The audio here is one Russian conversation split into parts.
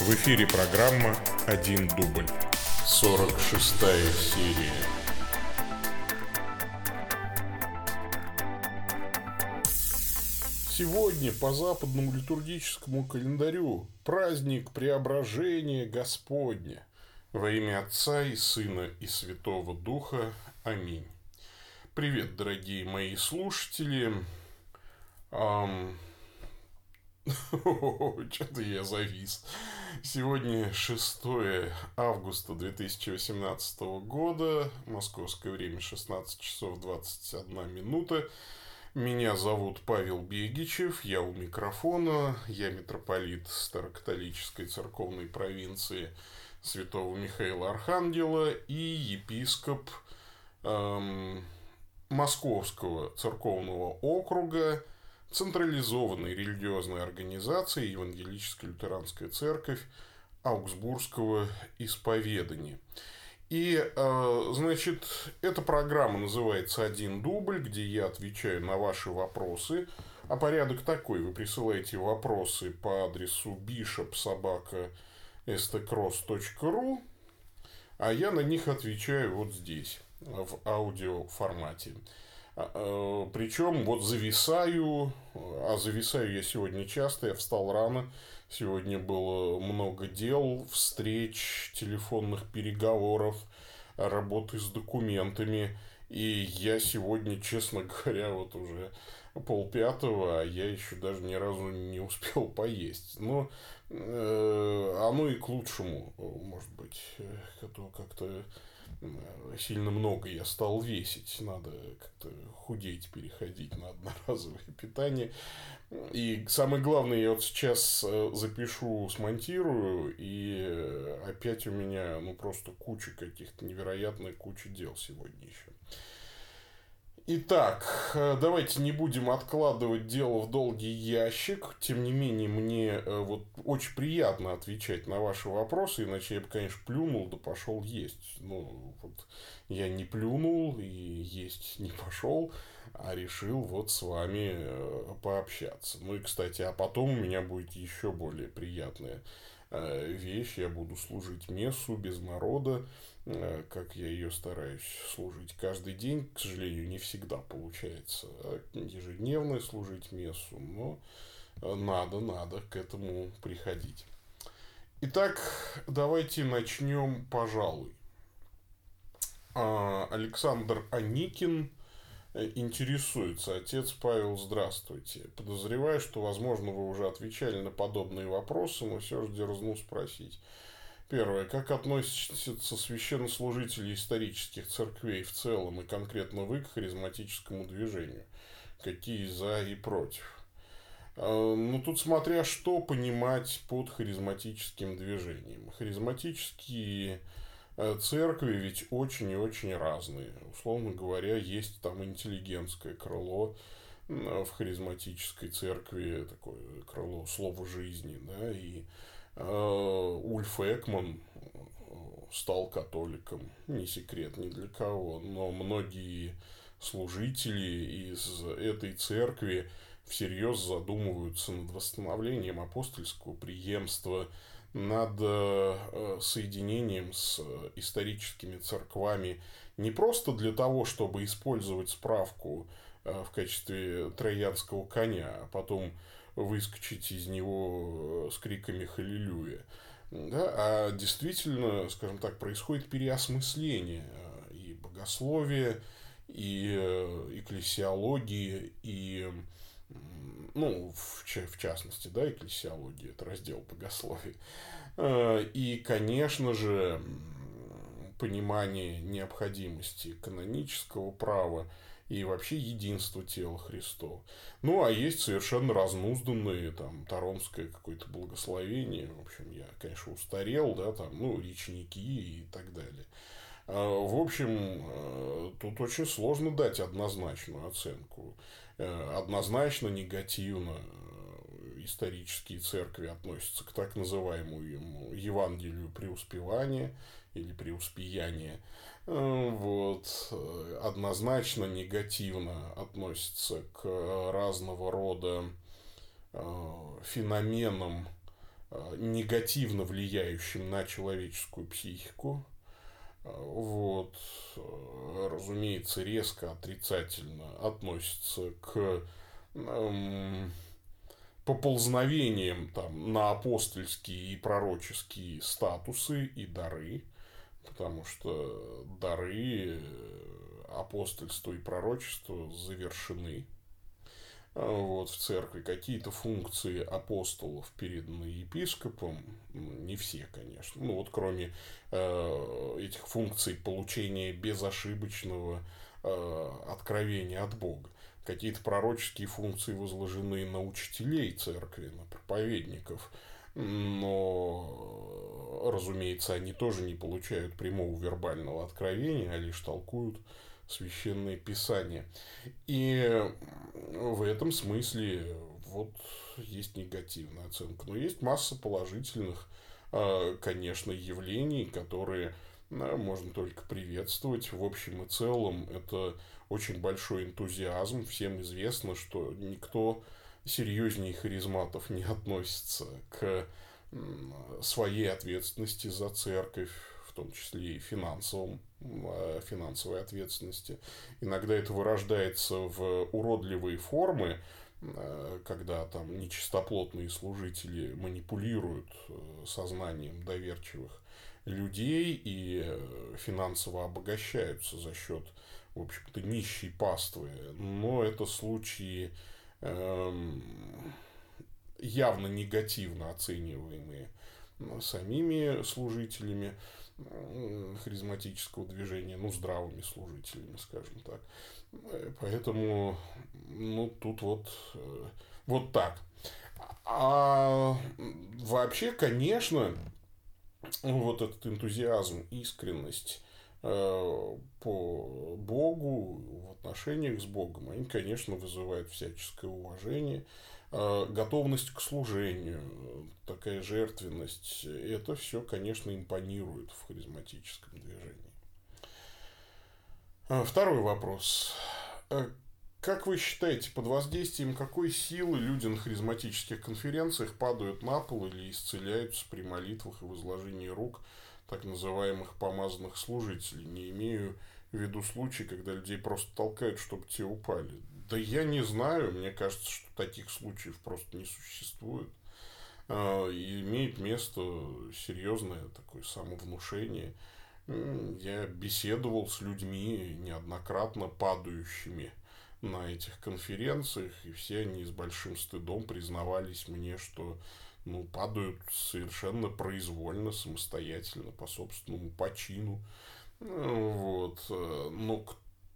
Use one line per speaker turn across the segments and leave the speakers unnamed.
В эфире программа «Один дубль». 46 серия. Сегодня по западному литургическому календарю праздник Преображения Господня. Во имя Отца и Сына и Святого Духа. Аминь. Привет, дорогие мои слушатели. Um, Что-то я завис. Сегодня 6 августа 2018 года. Московское время 16 часов 21 минута. Меня зовут Павел Бегичев, я у микрофона, я митрополит Старокатолической церковной провинции Святого Михаила Архангела и епископ эм, Московского церковного округа централизованной религиозной организации Евангелическая лютеранская церковь Аугсбургского исповедания. И, э, значит, эта программа называется «Один дубль», где я отвечаю на ваши вопросы. А порядок такой. Вы присылаете вопросы по адресу bishopsobaka.stcross.ru, а я на них отвечаю вот здесь, в аудиоформате. Э, Причем вот зависаю, а зависаю я сегодня часто, я встал рано, сегодня было много дел, встреч, телефонных переговоров, работы с документами. И я сегодня, честно говоря, вот уже полпятого, а я еще даже ни разу не успел поесть. Но э, оно и к лучшему, может быть, как-то сильно много я стал весить. Надо как-то худеть, переходить на одноразовое питание. И самое главное, я вот сейчас э, запишу, смонтирую, и опять у меня ну просто куча каких-то невероятных куча дел сегодня еще. Итак, э, давайте не будем откладывать дело в долгий ящик. Тем не менее, мне э, вот очень приятно отвечать на ваши вопросы, иначе я бы, конечно, плюнул да пошел есть. Ну, вот я не плюнул и есть не пошел, а решил вот с вами э, пообщаться. Ну и, кстати, а потом у меня будет еще более приятная вещь. Я буду служить мессу без народа как я ее стараюсь служить каждый день. К сожалению, не всегда получается ежедневно служить мессу, но э, надо, надо к этому приходить. Итак, давайте начнем, пожалуй. А, Александр Аникин э, интересуется. Отец Павел, здравствуйте. Подозреваю, что, возможно, вы уже отвечали на подобные вопросы, но все же дерзну спросить. Первое. Как относятся священнослужители исторических церквей в целом и конкретно вы к харизматическому движению? Какие за и против? А, ну, тут смотря что понимать под харизматическим движением. Харизматические э, церкви ведь очень и очень разные. Условно говоря, есть там интеллигентское крыло в харизматической церкви, такое крыло слова жизни, да, и Ульф Экман э, стал католиком, не секрет ни для кого, но многие служители из этой церкви всерьез задумываются над восстановлением апостольского преемства, над э, соединением с историческими церквами. Не просто для того, чтобы использовать справку в качестве троянского коня, а потом выскочить из него э, с криками «Халилюя». Да, а действительно, скажем так, происходит переосмысление э, и богословия, и э, экклесиологии, и ну, в, в частности, да, экклесиология, это раздел богословия. И, конечно же, понимание необходимости канонического права и вообще единство тела Христова. Ну, а есть совершенно разнузданные, там, Таромское какое-то благословение, в общем, я, конечно, устарел, да, там, ну, речники и так далее. А, в общем, э, тут очень сложно дать однозначную оценку. Э, однозначно негативно э, исторические церкви относятся к так называемому Евангелию преуспевания или преуспеяния. Э, вот, э, однозначно негативно относится к разного рода э, феноменам негативно влияющим на человеческую психику. Вот, разумеется, резко отрицательно относится к эм, поползновением там, на апостольские и пророческие статусы и дары, потому что дары апостольства и пророчества завершены вот, в церкви. Какие-то функции апостолов переданы епископом, не все, конечно. Ну, вот кроме э, этих функций получения безошибочного э, откровения от Бога. Какие-то пророческие функции возложены на учителей церкви, на проповедников. Но, разумеется, они тоже не получают прямого вербального откровения, а лишь толкуют священные писания. И в этом смысле вот есть негативная оценка. Но есть масса положительных, а, конечно, явлений, которые можно только приветствовать. В общем и целом, это очень большой энтузиазм. Всем известно, что никто серьезнее харизматов не относится к своей ответственности за церковь, в том числе и финансовом, а, финансовой ответственности. Иногда это вырождается в уродливые формы, а, когда там нечистоплотные служители манипулируют э, сознанием доверчивых людей и э, финансово обогащаются за счет, в общем-то, нищей паствы. Но это случаи явно негативно оцениваемые самими служителями харизматического движения, ну, здравыми служителями, скажем так. Поэтому, ну, тут вот, э, вот так. А вообще, конечно, вот этот энтузиазм, искренность э, по Богу, в отношениях с Богом, они, конечно, вызывают всяческое уважение. А, готовность к служению, такая жертвенность, это все, конечно, импонирует в харизматическом движении. А, второй вопрос. Как вы считаете, под воздействием какой силы люди на харизматических конференциях падают на пол или исцеляются при молитвах и возложении рук так называемых помазанных служителей? Не имею в виду случаи, когда людей просто толкают, чтобы те упали. Да я не знаю, мне кажется, что таких случаев просто не существует. А, и имеет место серьезное такое самовнушение. Я беседовал с людьми неоднократно падающими на этих конференциях, и все они с большим стыдом признавались мне, что ну, падают совершенно произвольно, самостоятельно, по собственному почину. Вот. Э, но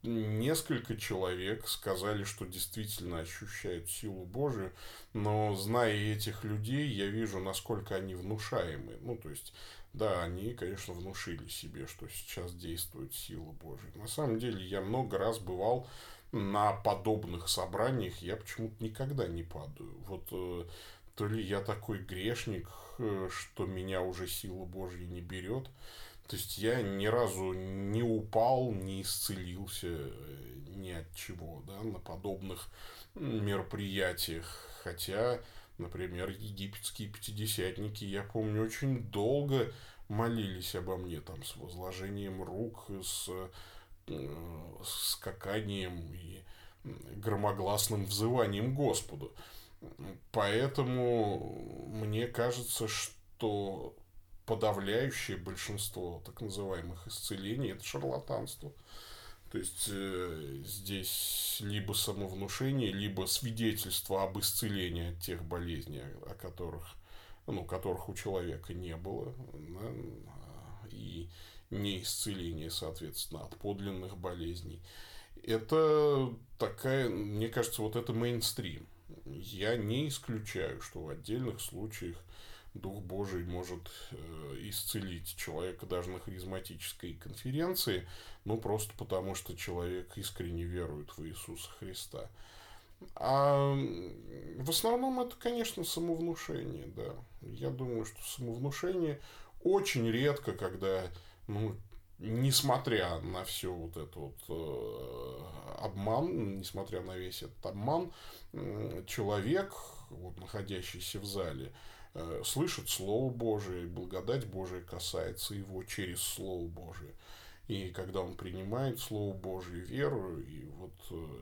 несколько человек сказали, что действительно ощущают силу Божию, но зная этих людей, я вижу, насколько они внушаемы. Ну, то есть, да, они, конечно, внушили себе, что сейчас действует сила Божия. На самом деле, я много раз бывал на подобных собраниях, я почему-то никогда не падаю. Вот э, то ли я такой грешник, э, что меня уже сила Божья не берет, то есть я ни разу не упал, не исцелился э, ни от чего, да, на подобных мероприятиях. Хотя, например, египетские пятидесятники, я помню, очень долго молились обо мне там с возложением рук, с э, скаканием и громогласным взыванием Господу. Поэтому мне кажется, что подавляющее большинство так называемых исцелений это шарлатанство. То есть э, здесь либо самовнушение, либо свидетельство об исцелении от тех болезней, о которых, ну, которых у человека не было, да, и не исцеление, соответственно, от подлинных болезней. Это такая, мне кажется, вот это мейнстрим. Я не исключаю, что в отдельных случаях Дух Божий может э, исцелить человека даже на харизматической конференции, ну просто потому, что человек искренне верует в Иисуса Христа. А в основном это, конечно, самовнушение, да. Я думаю, что самовнушение очень редко, когда, ну, несмотря на все вот это вот э, обман, несмотря на весь этот обман, э, человек, вот находящийся в зале, э, слышит Слово Божие, и благодать Божия касается его через Слово Божие. И когда он принимает Слово Божие, веру, и вот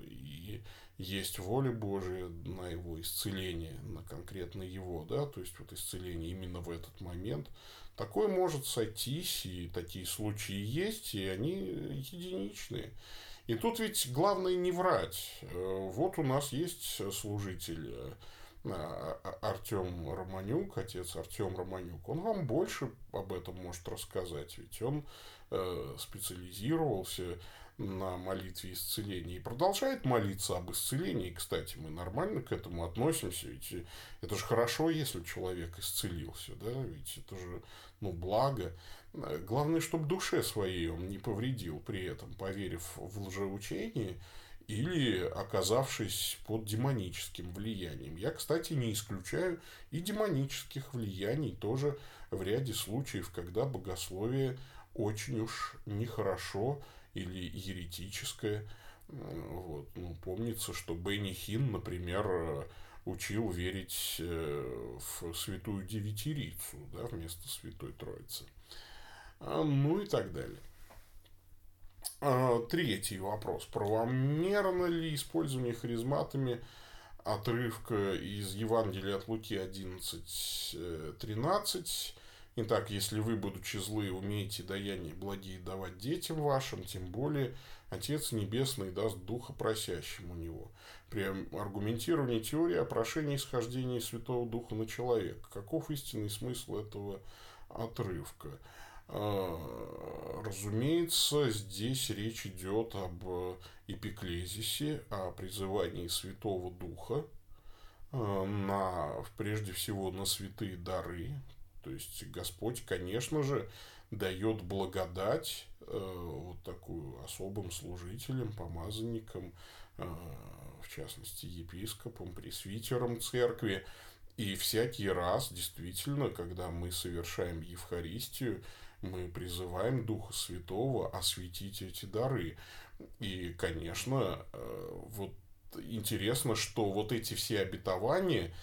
и есть воля Божия на его исцеление, на конкретно его, да, то есть вот исцеление именно в этот момент, такое может сойтись, и такие случаи есть, и они единичные. И тут ведь главное не врать. Э, вот у нас есть служитель э, а, а, Артем Романюк, отец Артем Романюк, он вам больше об этом может рассказать, ведь он э, специализировался на молитве исцеления и продолжает молиться об исцелении. Кстати, мы нормально к этому относимся, ведь это же хорошо, если человек исцелился, да, ведь это же, ну, благо. Главное, чтобы душе своей он не повредил при этом, поверив в лжеучение или оказавшись под демоническим влиянием. Я, кстати, не исключаю и демонических влияний тоже в ряде случаев, когда богословие очень уж нехорошо или еретическое. Вот. Ну, помнится, что Бенни Хин, например, учил верить э, в святую девятирицу да, вместо святой троицы. А, ну и так далее. А, третий вопрос. Правомерно ли использование харизматами отрывка из Евангелия от Луки 11.13 Итак, если вы, будучи злые, умеете даяния благие давать детям вашим, тем более Отец Небесный даст Духа просящим у него. При аргументировании теории о прошении исхождения Святого Духа на человека. Каков истинный смысл этого отрывка? А, разумеется, здесь речь идет об эпиклезисе, о призывании Святого Духа а, на, прежде всего на святые дары, то есть Господь, конечно же, дает благодать э, вот такую особым служителям, помазанникам, э, в частности, епископам, пресвитерам церкви. И всякий раз, действительно, когда мы совершаем Евхаристию, мы призываем Духа Святого осветить эти дары. И, конечно, э, вот интересно, что вот эти все обетования,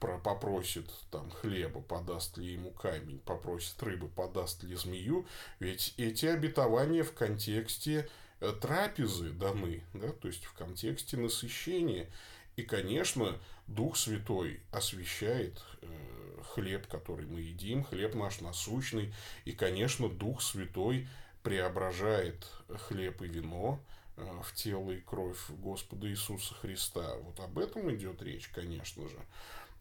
попросит там хлеба, подаст ли ему камень, попросит рыбы, подаст ли змею, ведь эти обетования в контексте э, трапезы даны, да, то есть в контексте насыщения. И, конечно, Дух Святой освещает э, хлеб, который мы едим, хлеб наш насущный, и, конечно, Дух Святой преображает хлеб и вино, в тело и кровь Господа Иисуса Христа. Вот об этом идет речь, конечно же.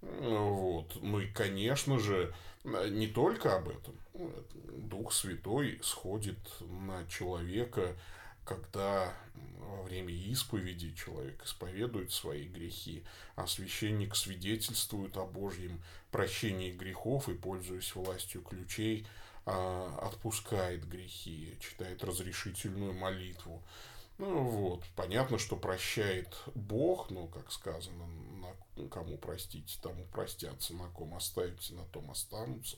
Вот. Ну и, конечно же, не только об этом. Дух Святой сходит на человека, когда во время исповеди человек исповедует свои грехи, а священник свидетельствует о Божьем прощении грехов и, пользуясь властью ключей, а, отпускает грехи, читает разрешительную молитву. Ну вот, понятно, что прощает Бог, ну, как сказано, на кому простите, тому простятся, на ком оставите, на том останутся.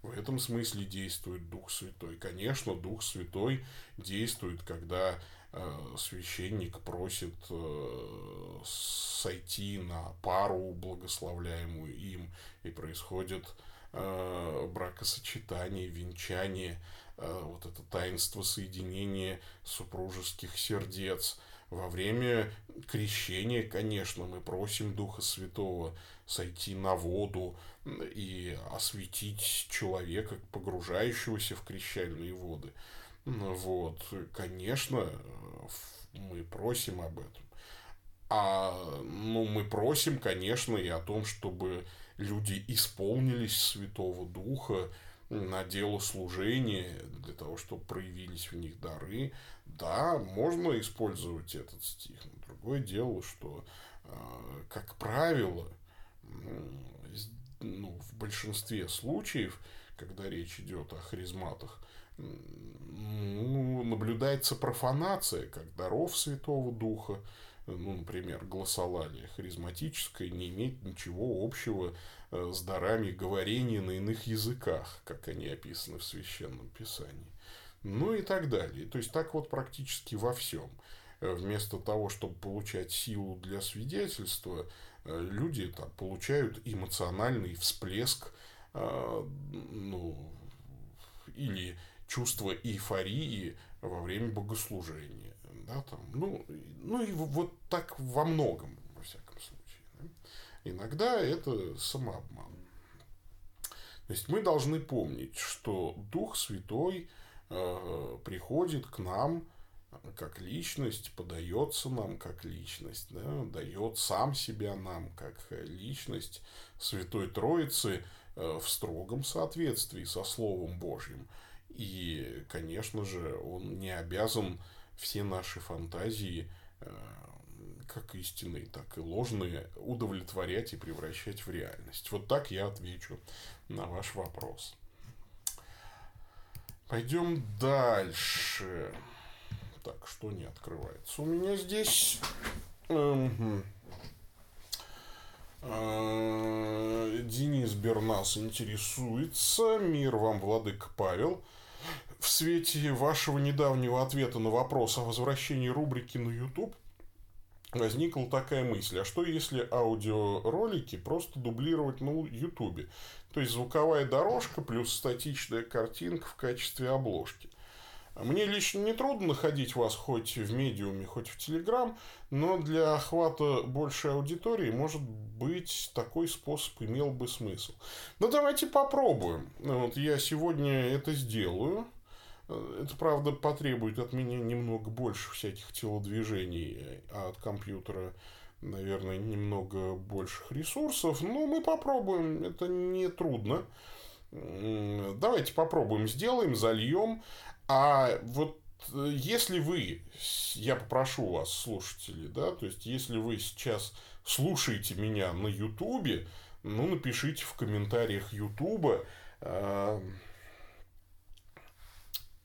В этом смысле действует Дух Святой. Конечно, Дух Святой действует, когда э, священник просит э, сойти на пару, благословляемую им, и происходит э, бракосочетание, венчание – вот это таинство соединения супружеских сердец. Во время крещения, конечно, мы просим Духа Святого сойти на воду и осветить человека, погружающегося в крещальные воды. Вот, конечно, мы просим об этом. А ну, мы просим, конечно, и о том, чтобы люди исполнились Святого Духа, на дело служения, для того, чтобы проявились в них дары, да, можно использовать этот стих. Но другое дело, что, а, как правило, ну, в большинстве случаев, когда речь идет о харизматах, ну, наблюдается профанация как даров Святого Духа, ну, например, гласолалие харизматическое не имеет ничего общего с дарами говорения на иных языках, как они описаны в Священном Писании. Ну и так далее. То есть так вот практически во всем. Э, вместо того, чтобы получать силу для свидетельства, люди там, получают эмоциональный всплеск, ну, или чувство эйфории во время богослужения. Да, там, ну, ну и вот так во многом, во всяком случае. Да. Иногда это самообман. То есть мы должны помнить, что Дух Святой э, приходит к нам как личность, подается нам как личность, да, дает сам себя нам как личность Святой Троицы э, в строгом соответствии со Словом Божьим. И, конечно же, он не обязан все наши фантазии, э, как истинные, так и ложные, удовлетворять и превращать в реальность. Вот так я отвечу на ваш вопрос. Пойдем дальше. Так, что не открывается? У меня здесь... Э, Денис Бернас интересуется. Мир вам, Владык Павел. В свете вашего недавнего ответа на вопрос о возвращении рубрики на YouTube возникла такая мысль, а что если аудиоролики просто дублировать на YouTube? То есть звуковая дорожка плюс статичная картинка в качестве обложки. Мне лично не трудно находить вас хоть в медиуме, хоть в Телеграм, но для охвата большей аудитории, может быть, такой способ имел бы смысл. Ну, давайте попробуем. Вот я сегодня это сделаю. Это, правда, потребует от меня немного больше всяких телодвижений, а от компьютера, наверное, немного больших ресурсов. Но мы попробуем. Это не трудно. Давайте попробуем, сделаем, зальем. А вот э, если вы, я попрошу вас, слушатели, да, то есть если вы сейчас слушаете меня на Ютубе, ну, напишите в комментариях Ютуба э,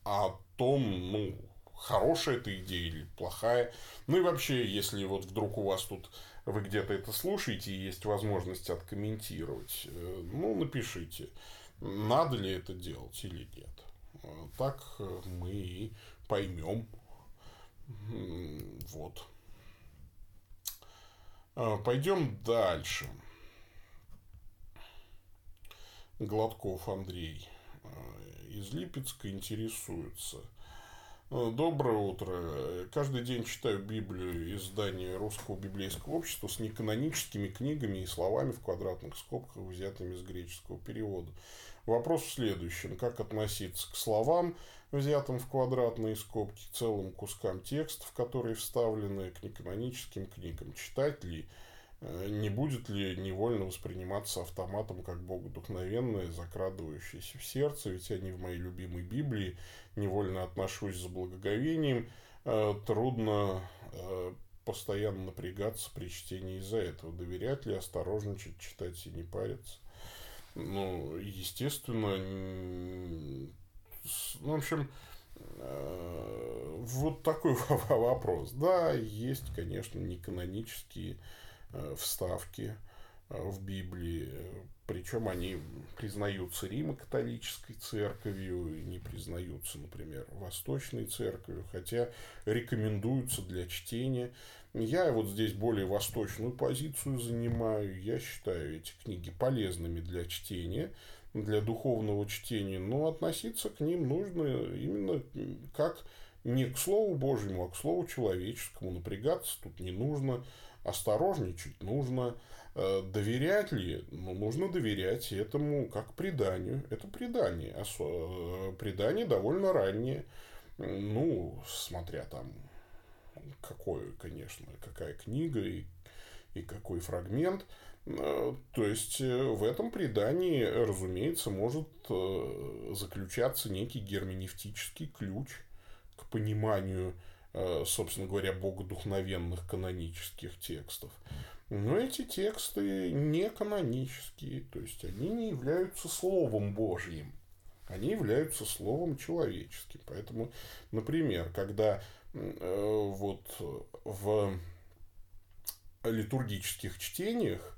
о том, ну, хорошая эта идея или плохая. Ну и вообще, если вот вдруг у вас тут вы где-то это слушаете и есть возможность откомментировать, э, ну, напишите, надо ли это делать или нет. Так э, мы и поймем. Вот. Пойдем дальше. Гладков Андрей э, из Липецка интересуется. Э, доброе утро. Каждый день читаю Библию издания Русского библейского общества с неканоническими книгами и словами в квадратных скобках, взятыми из греческого перевода. Вопрос в следующем. Как относиться к словам, взятым в квадратные скобки, целым кускам текстов, которые вставлены к неканоническим книгам? Читать ли? Э, не будет ли невольно восприниматься автоматом как богодухновенное, закрадывающееся в сердце, ведь они в моей любимой Библии, невольно отношусь за благоговением, э, трудно э, постоянно напрягаться при чтении из-за этого. Доверять ли, осторожничать, читать и не париться? Ну, естественно, ну, в общем, вот такой вопрос. Да, есть, конечно, неканонические э, вставки э, в Библии, причем они признаются Римо-католической церковью, не признаются, например, Восточной церковью, хотя рекомендуются для чтения. Я вот здесь более восточную позицию занимаю. Я считаю эти книги полезными для чтения, для духовного чтения, но относиться к ним нужно именно как не к Слову Божьему, а к Слову человеческому. Напрягаться тут не нужно, осторожничать нужно. Э, доверять ли? Ну, нужно доверять этому как преданию. Это предание. Э, предание довольно раннее. Ну, смотря там какой, конечно, какая книга и, и какой фрагмент. Э, то есть в этом предании, разумеется, может заключаться некий герменевтический ключ к пониманию, собственно говоря, богодухновенных канонических текстов. Но эти тексты не канонические, то есть они не являются Словом Божьим, они являются Словом человеческим. Поэтому, например, когда э, вот в литургических чтениях,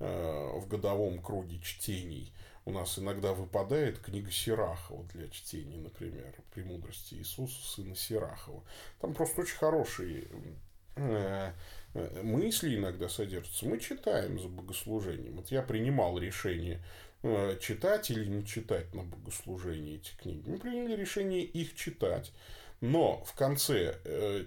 э, в годовом круге чтений, у нас иногда выпадает книга Сирахова для чтения, например, «Премудрости Иисуса, сына Сирахова». Там просто очень хорошие э, э, мысли иногда содержатся, мы читаем за богослужением. Вот я принимал решение э, читать или не читать на богослужении эти книги. Мы приняли решение их читать. Но в конце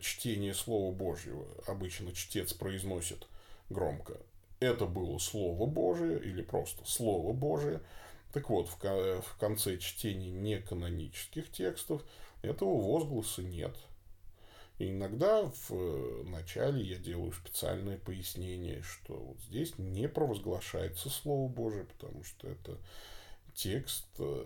чтения Слова Божьего обычно чтец произносит громко это было Слово Божие или просто Слово Божие. Так вот, в, в конце чтения неканонических текстов этого возгласа нет. И иногда в э, начале я делаю специальное пояснение, что вот здесь не провозглашается Слово Божие, потому что это текст э,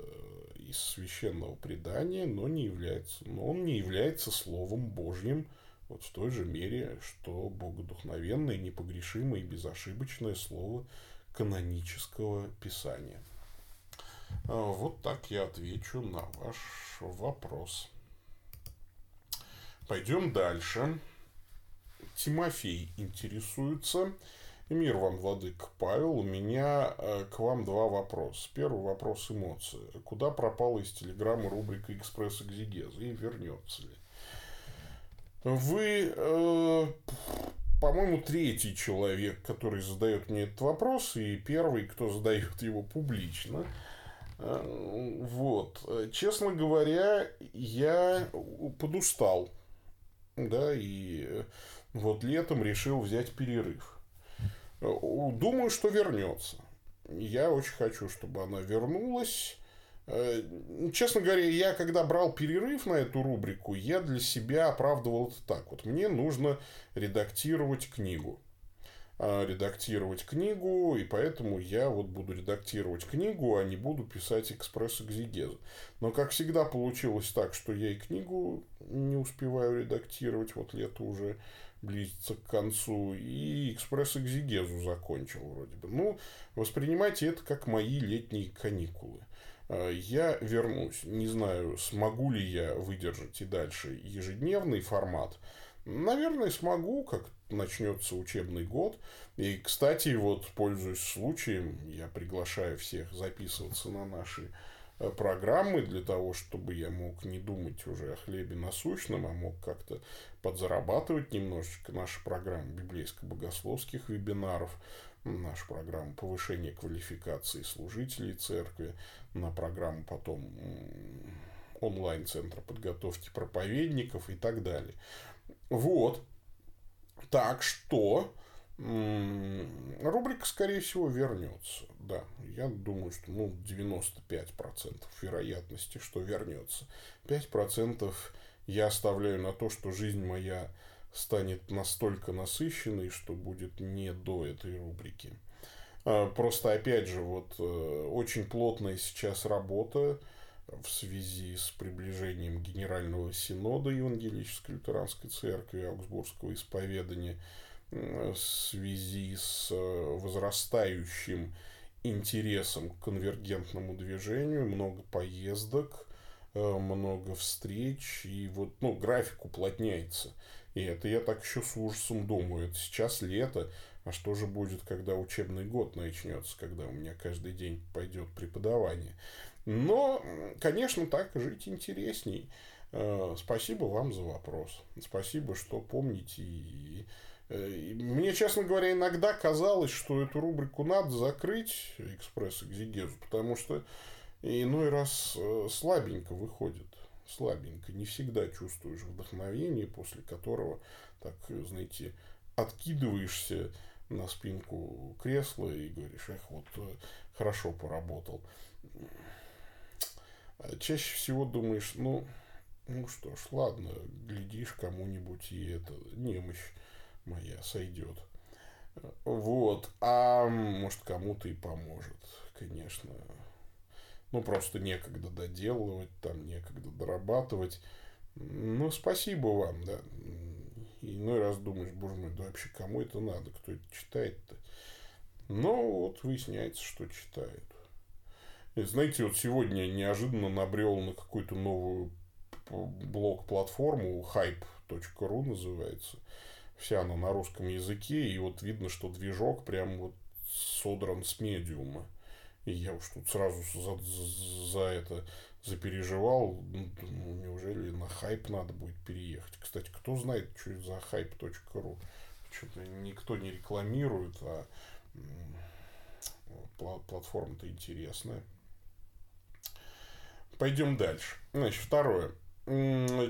из священного предания, но не является, но он не является Словом Божьим вот в той же мере, что богодухновенное, непогрешимое и безошибочное слово канонического писания. А, вот так я отвечу на ваш вопрос. Пойдем дальше. Тимофей интересуется. Мир вам, владык Павел. У меня э, к вам два вопроса. Первый вопрос эмоции. Куда пропала из телеграммы рубрика «Экспресс-экзегеза» и вернется ли? Вы, э, по-моему, третий человек, который задает мне этот вопрос, и первый, кто задает его публично. Э, вот. Честно говоря, я подустал. Да, и вот летом решил взять перерыв. Думаю, что вернется. Я очень хочу, чтобы она вернулась. Э, честно говоря, я когда брал перерыв на эту рубрику, я для себя оправдывал это так. Вот мне нужно редактировать книгу. А, редактировать книгу, и поэтому я вот буду редактировать книгу, а не буду писать экспресс-экзегезу. Но, как всегда, получилось так, что я и книгу не успеваю редактировать, вот лето уже близится к концу, и экспресс-экзегезу закончил вроде бы. Ну, воспринимайте это как мои летние каникулы. Э, я вернусь. Не знаю, смогу ли я выдержать и дальше ежедневный формат. Наверное, смогу, как начнется учебный год. И, кстати, вот, пользуясь случаем, я приглашаю всех записываться на наши э, программы для того, чтобы я мог не думать уже о хлебе насущном, а мог как-то подзарабатывать немножечко. Наша программа библейско-богословских вебинаров – нашу программу повышения квалификации служителей церкви, на программу потом онлайн-центра подготовки проповедников и так далее. Вот. Так что рубрика, скорее всего, вернется. Да, я думаю, что ну, 95% вероятности, что вернется. 5% я оставляю на то, что жизнь моя станет настолько насыщенной, что будет не до этой рубрики. А, просто, опять же, вот э, очень плотная сейчас работа в связи с приближением Генерального Синода Евангелической Лютеранской Церкви Аугсбургского исповедания, в связи с э, возрастающим интересом к конвергентному движению, много поездок, э, много встреч, и вот, ну, график уплотняется. И это я так еще с ужасом думаю. Это сейчас лето, а что же будет, когда учебный год начнется, когда у меня каждый день пойдет преподавание. Но, конечно, так жить интересней. Э, спасибо вам за вопрос. Спасибо, что помните. Мне, честно говоря, иногда казалось, что эту рубрику надо закрыть, экспресс-экзегезу, потому что иной раз э, слабенько выходит слабенько. Не всегда чувствуешь вдохновение, после которого, так, знаете, откидываешься на спинку кресла и говоришь, эх, вот э, хорошо поработал. А чаще всего думаешь, ну, ну что ж, ладно, глядишь кому-нибудь и это немощь моя сойдет. Вот. А может, кому-то и поможет, конечно ну, просто некогда доделывать, там некогда дорабатывать. Ну, спасибо вам, да. И иной раз думаешь, боже мой, да вообще кому это надо, кто это читает-то? Но вот выясняется, что читают. И знаете, вот сегодня неожиданно набрел на какую-то новую блог-платформу, hype.ru называется. Вся она на русском языке, и вот видно, что движок прям вот содран с медиума. И я уж тут сразу за, за, это запереживал. Ну, неужели на хайп надо будет переехать? Кстати, кто знает, что это за hype.ru? что-то никто не рекламирует, а платформа-то интересная. Пойдем дальше. Значит, второе.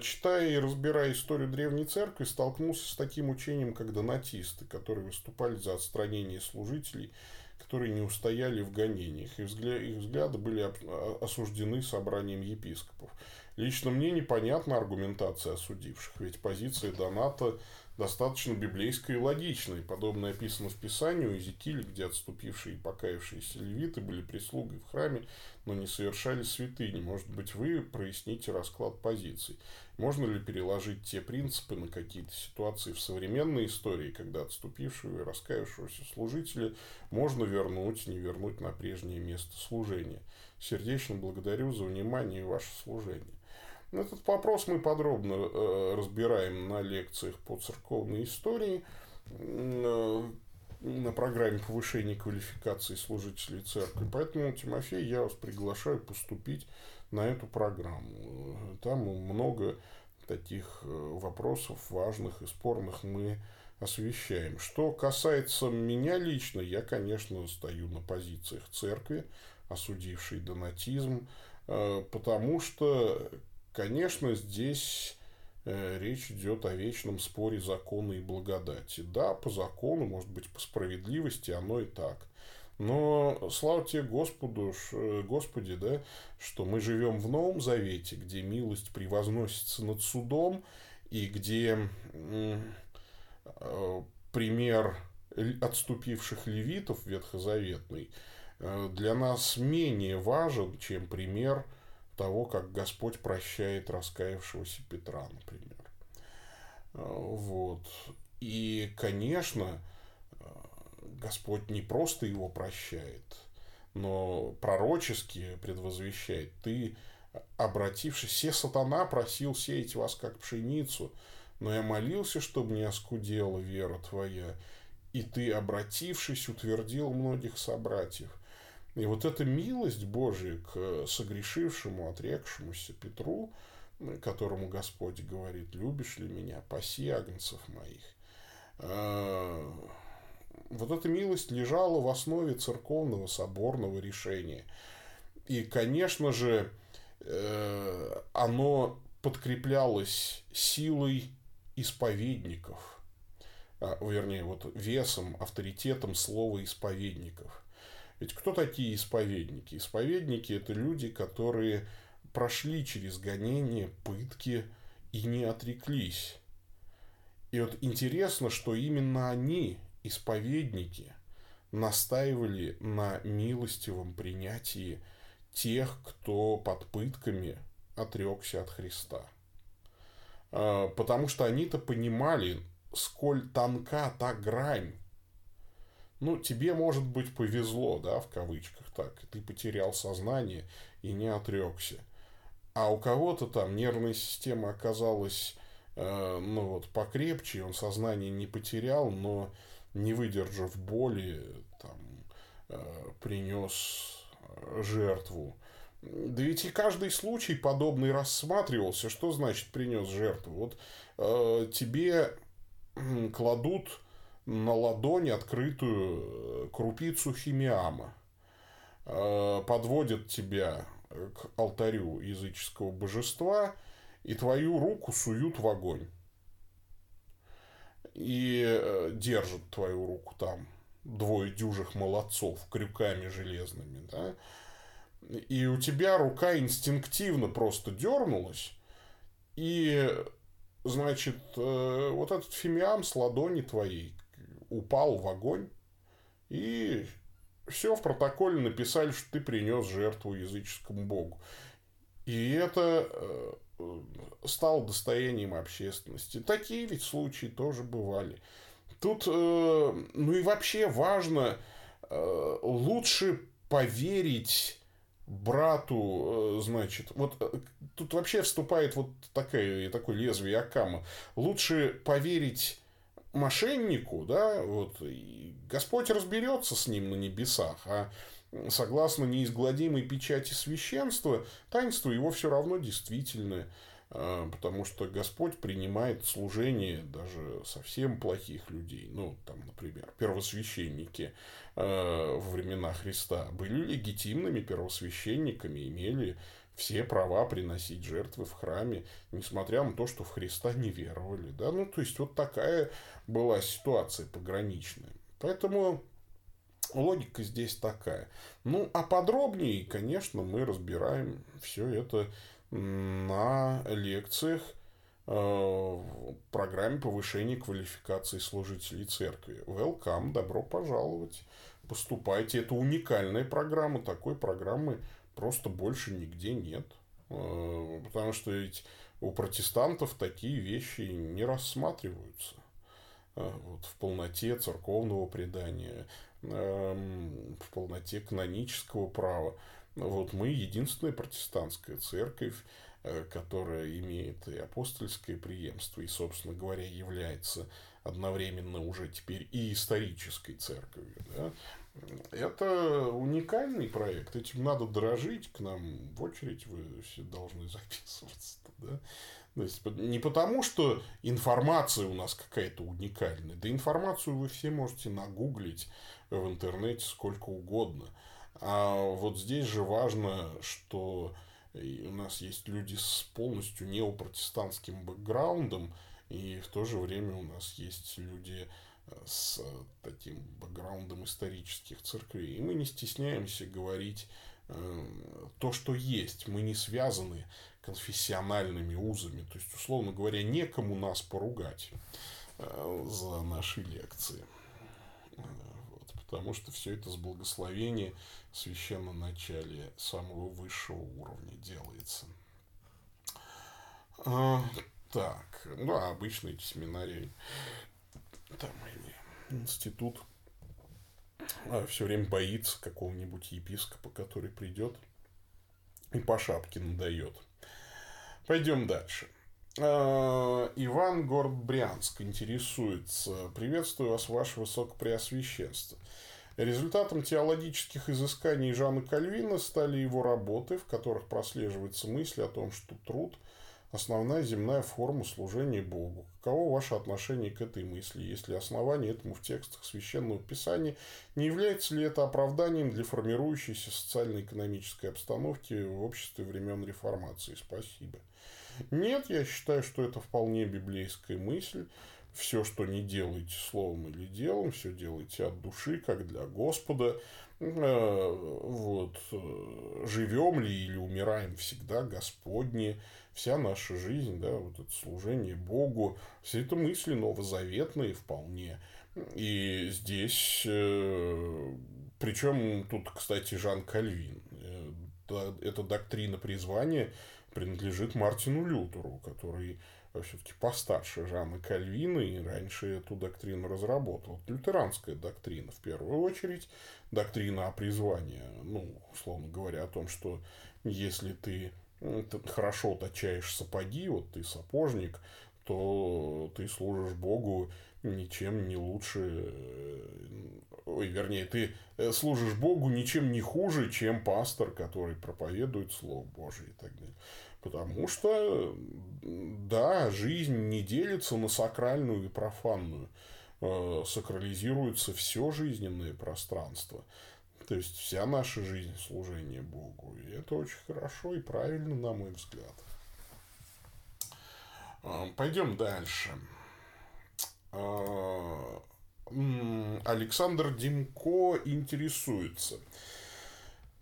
Читая и разбирая историю Древней Церкви, столкнулся с таким учением, как донатисты, которые выступали за отстранение служителей, которые не устояли в гонениях. Их взгляды были а, осуждены собранием епископов. Лично мне непонятна аргументация осудивших, ведь позиция доната достаточно библейская и логичная. Подобное описано в Писании у Иезекииля, где отступившие и покаявшиеся левиты были прислугой в храме, но не совершали святыни. Может быть, вы проясните расклад позиций. Можно ли переложить те принципы на какие-то ситуации в современной истории, когда отступившего и раскаявшегося служителя можно вернуть, не вернуть на прежнее место служения? Сердечно благодарю за внимание и ваше служение. Этот вопрос мы подробно э, разбираем на лекциях по церковной истории э, на программе повышения квалификации служителей церкви. Поэтому, Тимофей, я вас приглашаю поступить на эту программу. Там много таких э, вопросов важных и спорных мы освещаем. Что касается меня лично, я, конечно, стою на позициях церкви, осудившей донатизм, потому что Конечно, здесь э, речь идет о вечном споре закона и благодати. Да, по закону, может быть, по справедливости оно и так. Но слава тебе Господу, э, Господи, да, что мы живем в Новом Завете, где милость превозносится над судом, и где э, пример отступивших левитов ветхозаветный для нас менее важен, чем пример того, как Господь прощает раскаявшегося Петра, например. А, вот. И, конечно, Господь не просто его прощает, но пророчески предвозвещает. Ты, обратившись, все сатана просил сеять вас, как пшеницу, но я молился, чтобы не оскудела вера твоя, и ты, обратившись, утвердил многих собратьев. И вот эта милость Божия к согрешившему, отрекшемуся Петру, которому Господь говорит, любишь ли меня, паси агнцев моих. А, вот эта милость лежала в основе церковного соборного решения. И, конечно же, э, оно подкреплялось силой исповедников, а, вернее, вот весом, авторитетом слова исповедников – ведь кто такие исповедники? Исповедники – это люди, которые прошли через гонения, пытки и не отреклись. И вот интересно, что именно они, исповедники, настаивали на милостивом принятии тех, кто под пытками отрекся от Христа. А, потому что они-то понимали, сколь тонка та грань ну, тебе, может быть, повезло, да, в кавычках так, ты потерял сознание и не отрекся. А у кого-то там нервная система оказалась, э, ну, вот, покрепче, он сознание не потерял, но не выдержав боли, там, э, принес жертву. Да ведь и каждый случай подобный рассматривался. Что значит принес жертву? Вот э, тебе кладут на ладони открытую э, крупицу химиама, э, подводят тебя к алтарю языческого божества и твою руку суют в огонь. И э, держат твою руку там двое дюжих молодцов крюками железными, да, и у тебя рука инстинктивно просто дернулась, и, значит, вот этот фимиам с ладони твоей, упал в огонь, и все в протоколе написали, что ты принес жертву языческому богу. И это э, стало достоянием общественности. Такие ведь случаи тоже бывали. Тут, э, ну и вообще важно, э, лучше поверить брату, значит, вот тут вообще вступает вот такая, такое лезвие Акама. Лучше поверить мошеннику, да, вот, Господь разберется с ним на небесах, а согласно неизгладимой печати священства, таинство его все равно действительное. а, потому что Господь принимает служение даже совсем плохих людей. Ну, там, например, первосвященники во времена Христа были легитимными первосвященниками, имели все права приносить жертвы в храме, несмотря на то, что в Христа не веровали. Да? Ну, то есть, вот такая была ситуация пограничная. Поэтому логика здесь такая. Ну, а подробнее, конечно, мы разбираем все это на лекциях э, в программе повышения квалификации служителей церкви. Welcome, добро пожаловать. Поступайте. Это уникальная программа. Такой программы просто больше нигде нет. Э, потому что ведь у протестантов такие вещи не рассматриваются э, вот, в полноте церковного предания, эм, в полноте канонического права. Вот мы единственная протестантская церковь, э, которая имеет и апостольское преемство, и, собственно говоря, является одновременно уже теперь и исторической церковью. Да? Это уникальный проект, этим надо дорожить, к нам в очередь вы все должны записываться. Да? То есть, не потому, что информация у нас какая-то уникальная, да информацию вы все можете нагуглить в интернете сколько угодно. А вот здесь же важно, что у нас есть люди с полностью неопротестантским бэкграундом, и в то же время у нас есть люди с таким бэкграундом исторических церквей. И мы не стесняемся говорить э, то, что есть. Мы не связаны конфессиональными узами. То есть, условно говоря, некому нас поругать э, за наши лекции потому что все это с благословения в священном начале самого высшего уровня делается. А, так, ну, а обычно семинарии, там, институт а, все время боится какого-нибудь епископа, который придет и по шапке надает. Пойдем дальше. А, Иван Город Брянск интересуется. Приветствую вас, ваше высокопреосвященство. Результатом теологических изысканий Жана Кальвина стали его работы, в которых прослеживается мысль о том, что труд – основная земная форма служения Богу. Каково ваше отношение к этой мысли? Есть ли основание этому в текстах Священного Писания? Не является ли это оправданием для формирующейся социально-экономической обстановки в обществе времен Реформации? Спасибо. Нет, я считаю, что это вполне библейская мысль. Все, что не делаете словом или делом, все делайте от души, как для Господа. Э, вот. Э, Живем ли или умираем всегда Господне. Вся наша жизнь, да, вот это служение Богу, все это мысли новозаветные вполне. И здесь, э, причем тут, кстати, Жан Кальвин, это доктрина призвания принадлежит Мартину Лютеру, который все-таки постарше Жанна Кальвина и раньше эту доктрину разработал. Лютеранская доктрина, в первую очередь, доктрина о призвании, ну, условно говоря, о том, что если ты хорошо точаешь сапоги, вот ты сапожник, то ты служишь Богу ничем не лучше, ой, вернее, ты э, служишь Богу ничем не хуже, чем пастор, который проповедует Слово Божие и так далее. Потому что, да, жизнь не делится на сакральную и профанную. Э, сакрализируется все жизненное пространство. То есть вся наша жизнь служение Богу. И это очень хорошо и правильно, на мой взгляд. Э, пойдем дальше. Э, Александр Димко интересуется.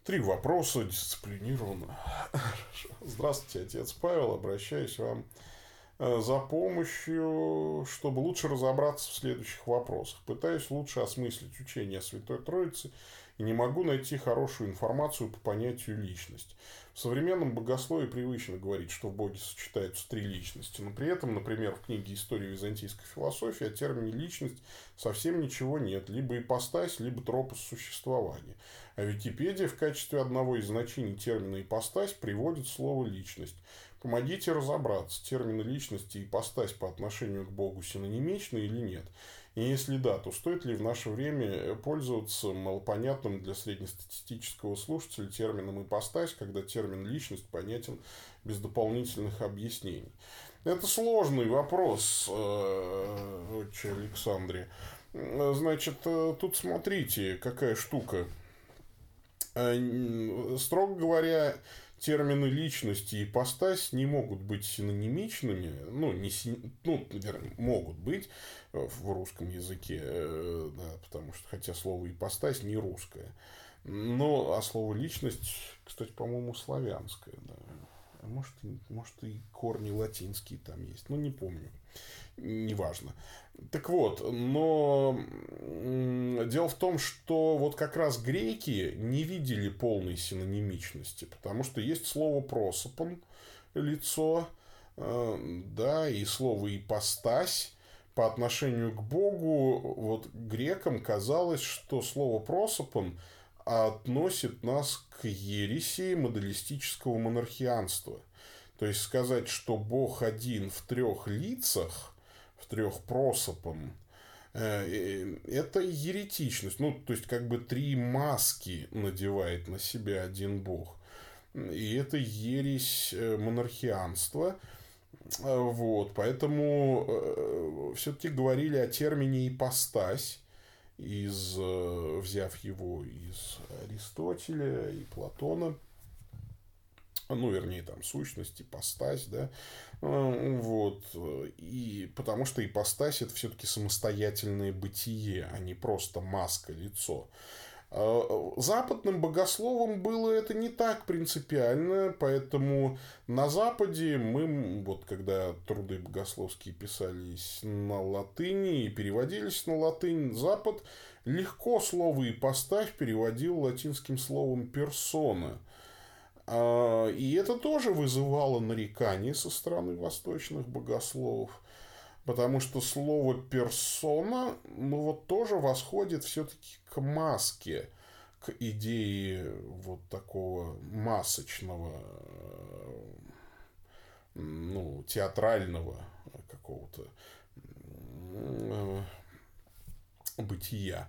Три вопроса дисциплинированно. Здравствуйте, отец Павел. Обращаюсь вам э, за помощью, чтобы лучше разобраться в следующих вопросах. Пытаюсь лучше осмыслить учение Святой Троице и не могу найти хорошую информацию по понятию личность. В современном богословии привычно говорить, что в Боге сочетаются три личности, но при этом, например, в книге «История византийской философии» о термине «личность» совсем ничего нет, либо ипостась, либо тропос существования. А Википедия в качестве одного из значений термина «ипостась» приводит слово «личность». Помогите разобраться, термины личности и ипостась по отношению к Богу синонимичны или нет. И если да, то стоит ли в наше время пользоваться малопонятным для среднестатистического слушателя термином ипостась, когда термин личность понятен без дополнительных объяснений? Это сложный вопрос, э, отче Александре. Значит, э, тут смотрите, какая штука. Э, строго говоря, термины личности и ипостась не могут быть синонимичными, ну, не син... ну, вернее, могут быть в русском языке, да, потому что, хотя слово ипостась не русское, но, а слово личность, кстати, по-моему, славянское, да. А может, может и корни латинские там есть, ну, не помню неважно. Так вот, но дело в том, что вот как раз греки не видели полной синонимичности, потому что есть слово просопон, лицо, э, да, и слово ипостась, по отношению к Богу, вот грекам казалось, что слово просопон относит нас к ереси моделистического монархианства. То есть сказать, что Бог один в трех лицах, в трех просопом, э, это еретичность. Ну, то есть, как бы три маски надевает на себя один бог. И это ересь э, монархианства. Э, вот, поэтому все-таки говорили о термине ипостась, из, взяв его из Аристотеля и Платона ну, вернее, там, сущность, ипостась, да, а, вот, и потому что ипостась это все-таки самостоятельное бытие, а не просто маска, лицо. А, западным богословам было это не так принципиально, поэтому на Западе мы, вот когда труды богословские писались на латыни и переводились на латынь, Запад легко слово «ипостась» переводил латинским словом «персона», а, и это тоже вызывало нарекания со стороны восточных богословов. Потому что слово персона, ну вот тоже восходит все-таки к маске, к идее вот такого масочного, ну, театрального какого-то бытия.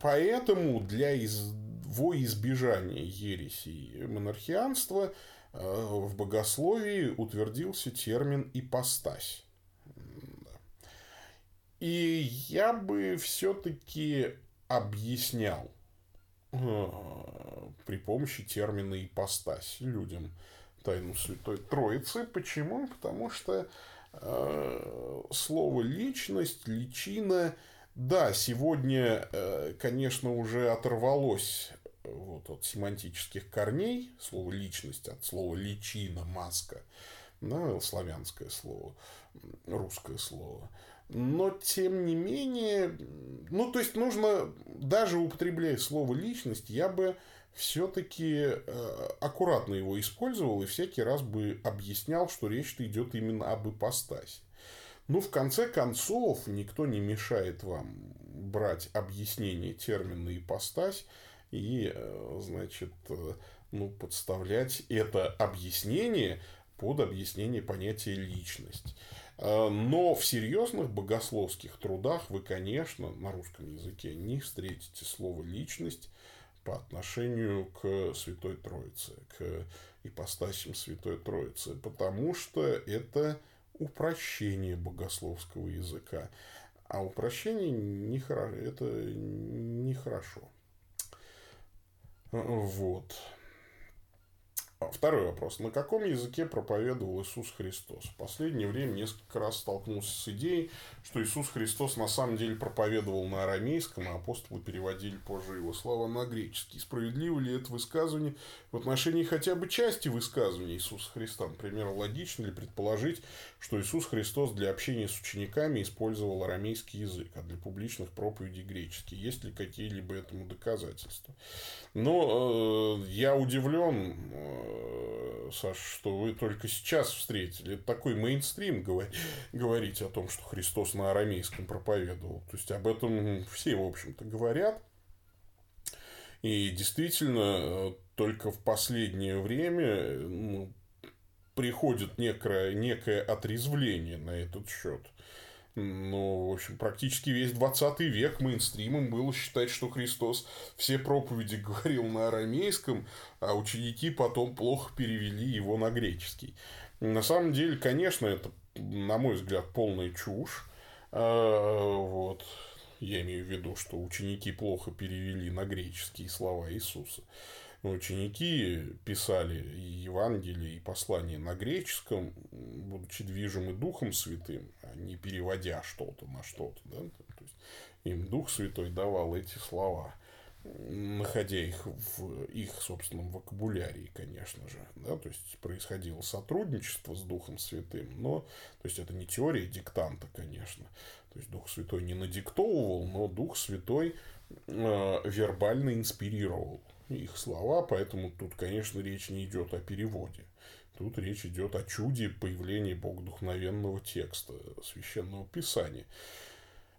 Поэтому для его избежания ереси монархианства э, в богословии утвердился термин «ипостась». И я бы все-таки объяснял э, при помощи термина «ипостась» людям тайну Святой Троицы. Почему? Потому что э, слово «личность», «личина» Да, сегодня, э, конечно, уже оторвалось вот, от семантических корней, слово личность, от слова личина, маска, да, славянское слово, русское слово. Но, тем не менее, ну, то есть, нужно, даже употребляя слово личность, я бы все-таки э, аккуратно его использовал и всякий раз бы объяснял, что речь идет именно об ипостаси. Ну, в конце концов, никто не мешает вам брать объяснение термина ипостась и, э, значит, э, ну, подставлять это объяснение под объяснение понятия личность. Э, но в серьезных богословских трудах вы, конечно, на русском языке не встретите слово личность по отношению к Святой Троице, к ипостасям Святой Троицы, потому что это упрощение богословского языка. А упрощение не хорошо, это нехорошо. Вот. Второй вопрос. На каком языке проповедовал Иисус Христос? В последнее время несколько раз столкнулся с идеей, что Иисус Христос на самом деле проповедовал на арамейском, а апостолы переводили позже его слова на греческий. Справедливо ли это высказывание в отношении хотя бы части высказывания Иисуса Христа? Например, логично ли предположить, что Иисус Христос для общения с учениками использовал арамейский язык, а для публичных проповедей греческий? Есть ли какие-либо этому доказательства? Но э, я удивлен, э, Саш, что вы только сейчас встретили. Это такой мейнстрим говорить о том, что Христос на арамейском проповедовал. То есть об этом все, в общем-то, говорят. И действительно, только в последнее время ну, приходит некое, некое отрезвление на этот счет. Ну, в общем, практически весь 20 век мейнстримом было считать, что Христос все проповеди говорил на арамейском, а ученики потом плохо перевели его на греческий. На самом деле, конечно, это, на мой взгляд, полная чушь. А, вот. Я имею в виду, что ученики плохо перевели на греческие слова Иисуса ученики писали и Евангелие, и послания на греческом, будучи движимы Духом Святым, а не переводя что-то на что-то. Да? То есть, им Дух Святой давал эти слова, находя их в их собственном вокабулярии, конечно же. Да? То есть, происходило сотрудничество с Духом Святым, но то есть, это не теория диктанта, конечно. То есть, Дух Святой не надиктовывал, но Дух Святой э, вербально инспирировал их слова, поэтому тут, конечно, речь не идет о переводе. Тут речь идет о чуде появления богодухновенного текста священного писания.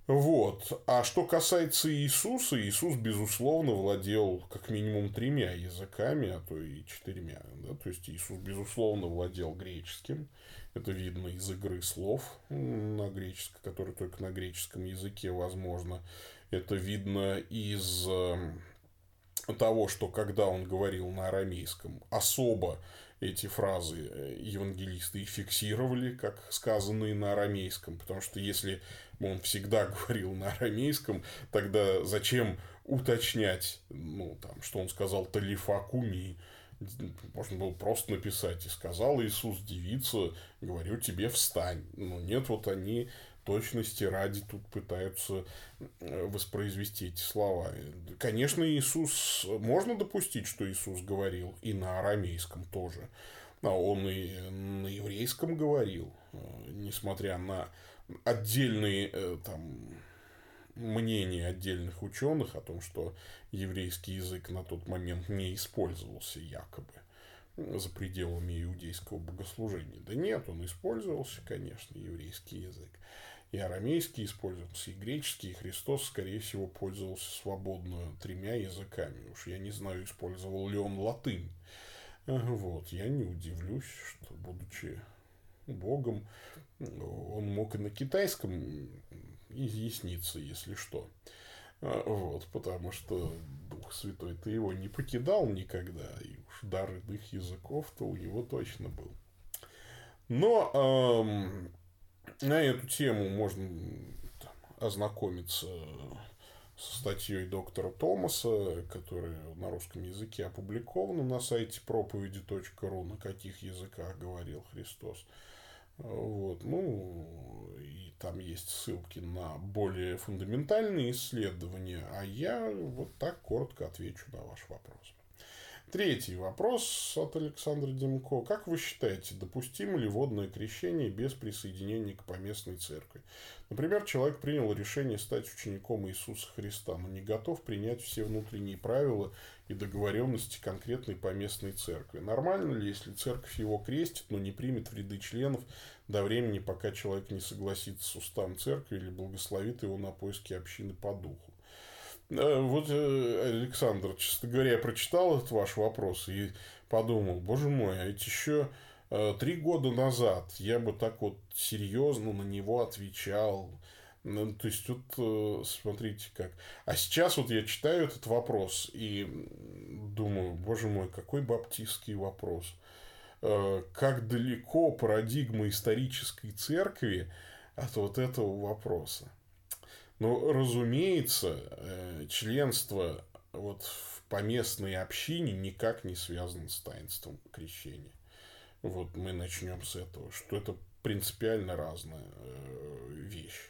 Вот. А что касается Иисуса, Иисус, безусловно, владел как минимум тремя языками, а то и четырьмя. Да? То есть Иисус, безусловно, владел греческим. Это видно из игры слов на греческом, который только на греческом языке возможно. Это видно из эм, того, что когда он говорил на арамейском, особо эти фразы э, евангелисты и фиксировали, как сказанные на арамейском, потому что если он всегда говорил на арамейском, тогда зачем уточнять, ну, там, что он сказал талифа куми, можно было просто написать, и сказал Иисус девица, говорю тебе встань. Но нет, вот они точности ради тут пытаются э, воспроизвести эти слова. Конечно, Иисус, можно допустить, что Иисус говорил и на арамейском тоже. А он и на еврейском говорил, э, несмотря на отдельные э, там, мнения отдельных ученых о том, что еврейский язык на тот момент не использовался якобы за пределами иудейского богослужения. Да нет, он использовался, конечно, еврейский язык и арамейский использовался, и греческий, и Христос, скорее всего, пользовался свободно тремя языками. Уж я не знаю, использовал ли он латынь. Вот, я не удивлюсь, что, будучи Богом, он мог и на китайском изъясниться, если что. Вот, потому что Дух Святой ты его не покидал никогда, и уж дар иных языков-то у него точно был. Но эм, на эту тему можно там, ознакомиться со статьей доктора Томаса, которая на русском языке опубликована на сайте проповеди.ру, на каких языках говорил Христос. Вот, ну, и там есть ссылки на более фундаментальные исследования, а я вот так коротко отвечу на ваш вопрос. Третий вопрос от Александра Демко. Как вы считаете, допустимо ли водное крещение без присоединения к поместной церкви? Например, человек принял решение стать учеником Иисуса Христа, но не готов принять все внутренние правила и договоренности конкретной поместной церкви. Нормально ли, если церковь его крестит, но не примет в ряды членов до времени, пока человек не согласится с уставом церкви или благословит его на поиски общины по духу? Э, вот, э, Александр, честно говоря, я прочитал этот ваш вопрос и подумал, боже мой, а ведь еще э, три года назад я бы так вот серьезно на него отвечал. Ну, то есть, вот смотрите как. А сейчас вот я читаю этот вопрос и думаю, боже мой, какой баптистский вопрос. Как далеко парадигма исторической церкви от вот этого вопроса. Ну, разумеется, э, членство вот в поместной общине никак не связано с таинством крещения. Вот мы начнем с этого, что это принципиально разная э, вещь.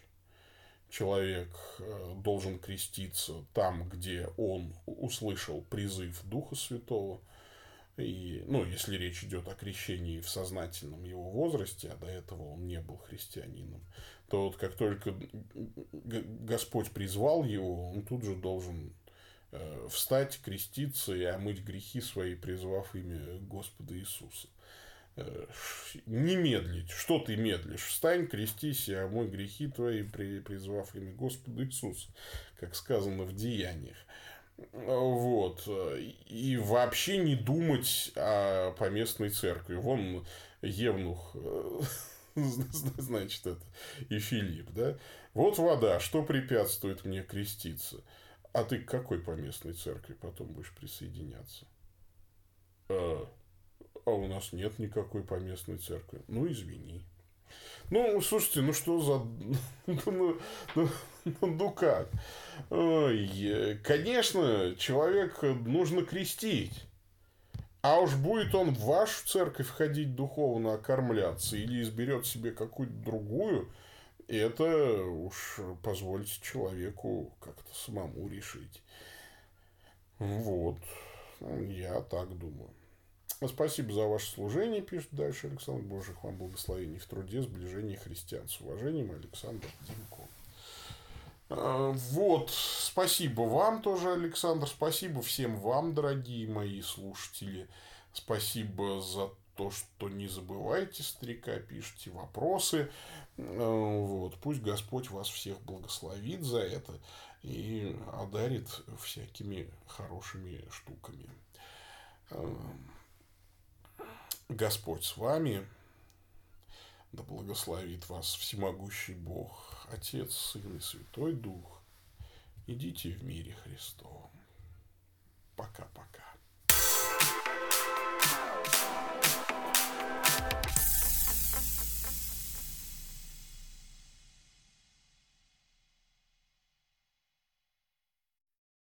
Человек э, должен креститься там, где он услышал призыв Духа Святого. И, ну, если речь идет о крещении в сознательном его возрасте, а до этого он не был христианином, то вот как только Господь призвал его, он тут же должен э, встать, креститься и омыть грехи свои, призвав имя Господа Иисуса. Э, не медлить. Что ты медлишь? Встань, крестись и омой грехи твои, призвав имя Господа Иисуса, как сказано в Деяниях. Вот. И вообще не думать о поместной церкви. Вон Евнух э, значит, это и Филипп, да? Вот вода, что препятствует мне креститься? А ты к какой поместной церкви потом будешь присоединяться? А, а у нас нет никакой поместной церкви. Ну, извини. Ну, слушайте, ну что за... ну, ну, ну, ну как? Ой, конечно, человек нужно крестить. А уж будет он в вашу церковь ходить духовно окормляться или изберет себе какую-то другую, это уж позвольте человеку как-то самому решить. Вот. Я так думаю. Спасибо за ваше служение, пишет дальше Александр. Божьих вам благословений в труде, сближении христиан. С уважением, Александр Димко. А, вот, спасибо вам тоже, Александр. Спасибо всем вам, дорогие мои слушатели. Спасибо за то, что не забывайте старика, пишите вопросы. А, вот, пусть Господь вас всех благословит за это и одарит всякими хорошими штуками. А, Господь с вами. Да благословит вас всемогущий Бог, Отец, Сын и Святой Дух. Идите в мире Христовом. Пока.